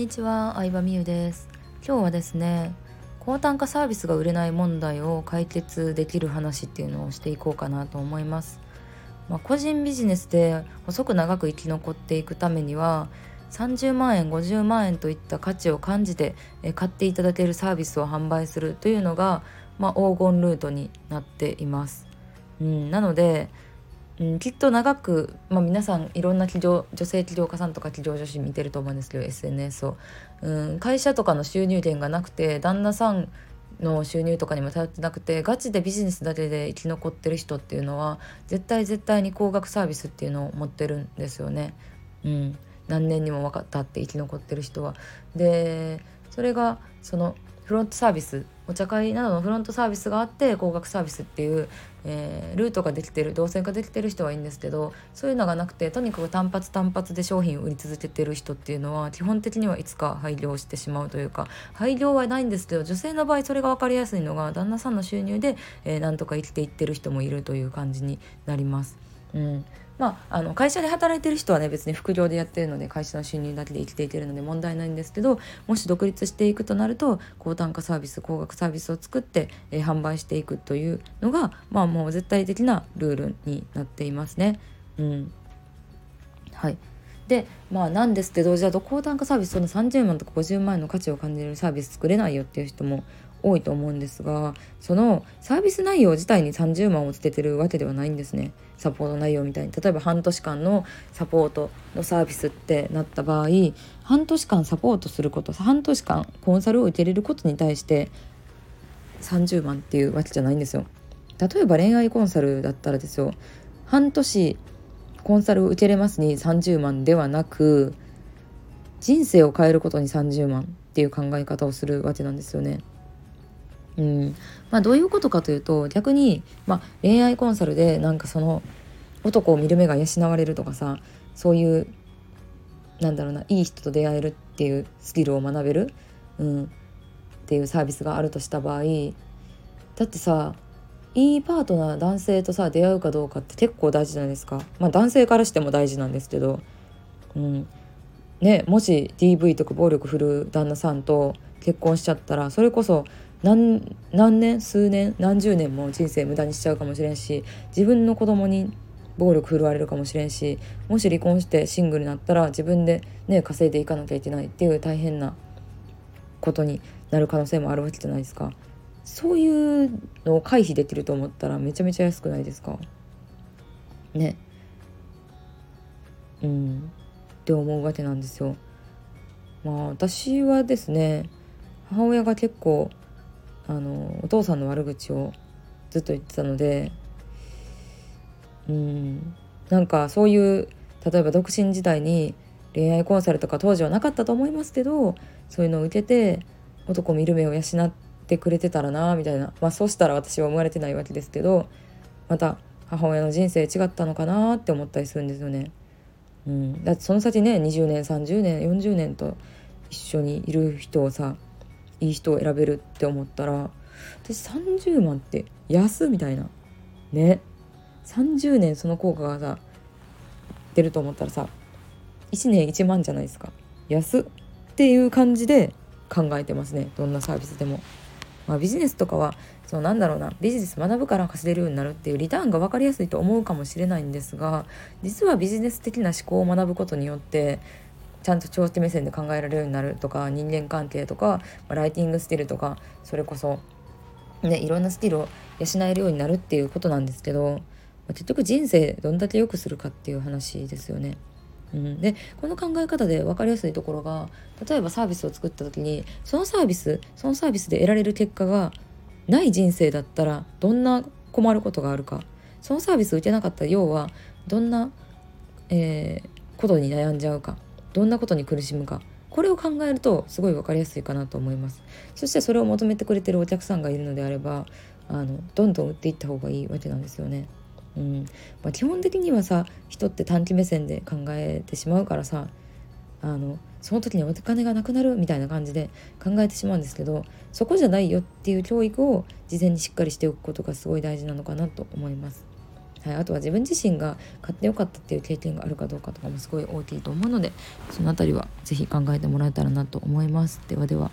にちは、相葉美優です今日はですね高単価サービスが売れない問題を解決できる話っていうのをしていこうかなと思いますまあ、個人ビジネスで細く長く生き残っていくためには30万円50万円といった価値を感じて買っていただけるサービスを販売するというのが、まあ、黄金ルートになっています。うん、なのでうん、きっと長く、まあ、皆さんいろんな企業女性起業家さんとか起業女子見てると思うんですけど SNS を、うん、会社とかの収入源がなくて旦那さんの収入とかにも頼ってなくてガチでビジネスだけで生き残ってる人っていうのは絶対絶対に高額サービスっていうのを持ってるんですよね。うん、何年にも分かったって生き残ってる人は。でそれがそのフロントサービスお茶会などのフロントサービスがあって高額サービスっていう、えー、ルートができてる動線ができてる人はいいんですけどそういうのがなくてとにかく単発単発で商品を売り続けてる人っていうのは基本的にはいつか廃業してしまうというか廃業はないんですけど女性の場合それが分かりやすいのが旦那さんの収入で、えー、なんとか生きていってる人もいるという感じになります。うんまあ、あの会社で働いてる人はね別に副業でやってるので会社の収入だけで生きていけるので問題ないんですけどもし独立していくとなると高単価サービス高額サービスを作って、えー、販売していくというのが、まあ、もう絶対的なルールになっていますね。うんはいでまあなんですけどじゃあ高単価サービスその30万とか50万円の価値を感じるサービス作れないよっていう人も多いと思うんですがそのサービス内容自体に30万をつけてるわけではないんですね。サポート内容みたいに。例えば半年間のサポートのサービスってなった場合半年間サポートすること半年間コンサルを受けれることに対して30万っていうわけじゃないんですよ。例えば恋愛コンサルだったらですよ。半年コンサルを受けれますに30万ではなく人生を変えることに30万っていう考え方をするわけなんですよね。うん。まあ、どういうことかというと逆に、まあ、恋愛コンサルでなんかその男を見る目が養われるとかさそういうなんだろうないい人と出会えるっていうスキルを学べる、うん、っていうサービスがあるとした場合だってさいいパートナー男性とさ出会うかどうかって結構大事じゃないですか。まあ男性からしても大事なんですけど、うん。ね、もし DV とか暴力振る旦那さんと結婚しちゃったらそれこそ何何年数年何十年も人生無駄にしちゃうかもしれんし自分の子供に暴力振るわれるかもしれんしもし離婚してシングルになったら自分でね稼いでいかなきゃいけないっていう大変なことになる可能性もあるわけじゃないですか。そういうのを回避できると思ったらめちゃめちゃ安くないですか？ね。うん。って思うわけなんですよ。まあ私はですね母親が結構あのお父さんの悪口をずっと言ってたのでうんなんかそういう例えば独身時代に恋愛コンサルとか当時はなかったと思いますけどそういうのを受けて男見る目を養ってくれてたらなみたいなまあそうしたら私は生まれてないわけですけどまた母親の人生違ったのかなって思ったりするんですよね。うん、だってその先ね20年30年40年と一緒にいる人をさいい人を選べるって思ったら私30万って安みたいな。ね。30年その効果がさ出ると思ったらさ1年1万じゃないですか。安っていう感じで考えてますね。どんなサービスでも。まあ、ビジネスとかはそのなんだろうな。ビジネス学ぶから稼げるようになるっていうリターンが分かりやすいと思うかもしれないんですが実はビジネス的な思考を学ぶことによってちゃんと長期目線で考えられるようになるとか人間関係とか、ライティングスキルとかそれこそ、ね、いろんなスキルを養えるようになるっていうことなんですけど、結局人生どんだけ良くするかっていう話ですよね。うん、でこの考え方で分かりやすいところが例えばサービスを作った時にそのサービスそのサービスで得られる結果がない人生だったらどんな困ることがあるか。そのサービスを受けなかった要はどんな、えー、ことに悩んじゃうか。どんなことに苦しむかこれを考えるとすごい分かりやすいかなと思いますそしてそれを求めてくれてるお客さんがいるのであればあのどんどん売っていった方がいいわけなんですよね。うんまあ、基本的にはさ人って短期目線で考えてしまうからさあのその時にお金がなくなるみたいな感じで考えてしまうんですけどそこじゃないよっていう教育を事前にしっかりしておくことがすごい大事なのかなと思います。はい、あとは自分自身が買ってよかったっていう経験があるかどうかとかもすごい大きいと思うのでその辺りは是非考えてもらえたらなと思います。ではでは。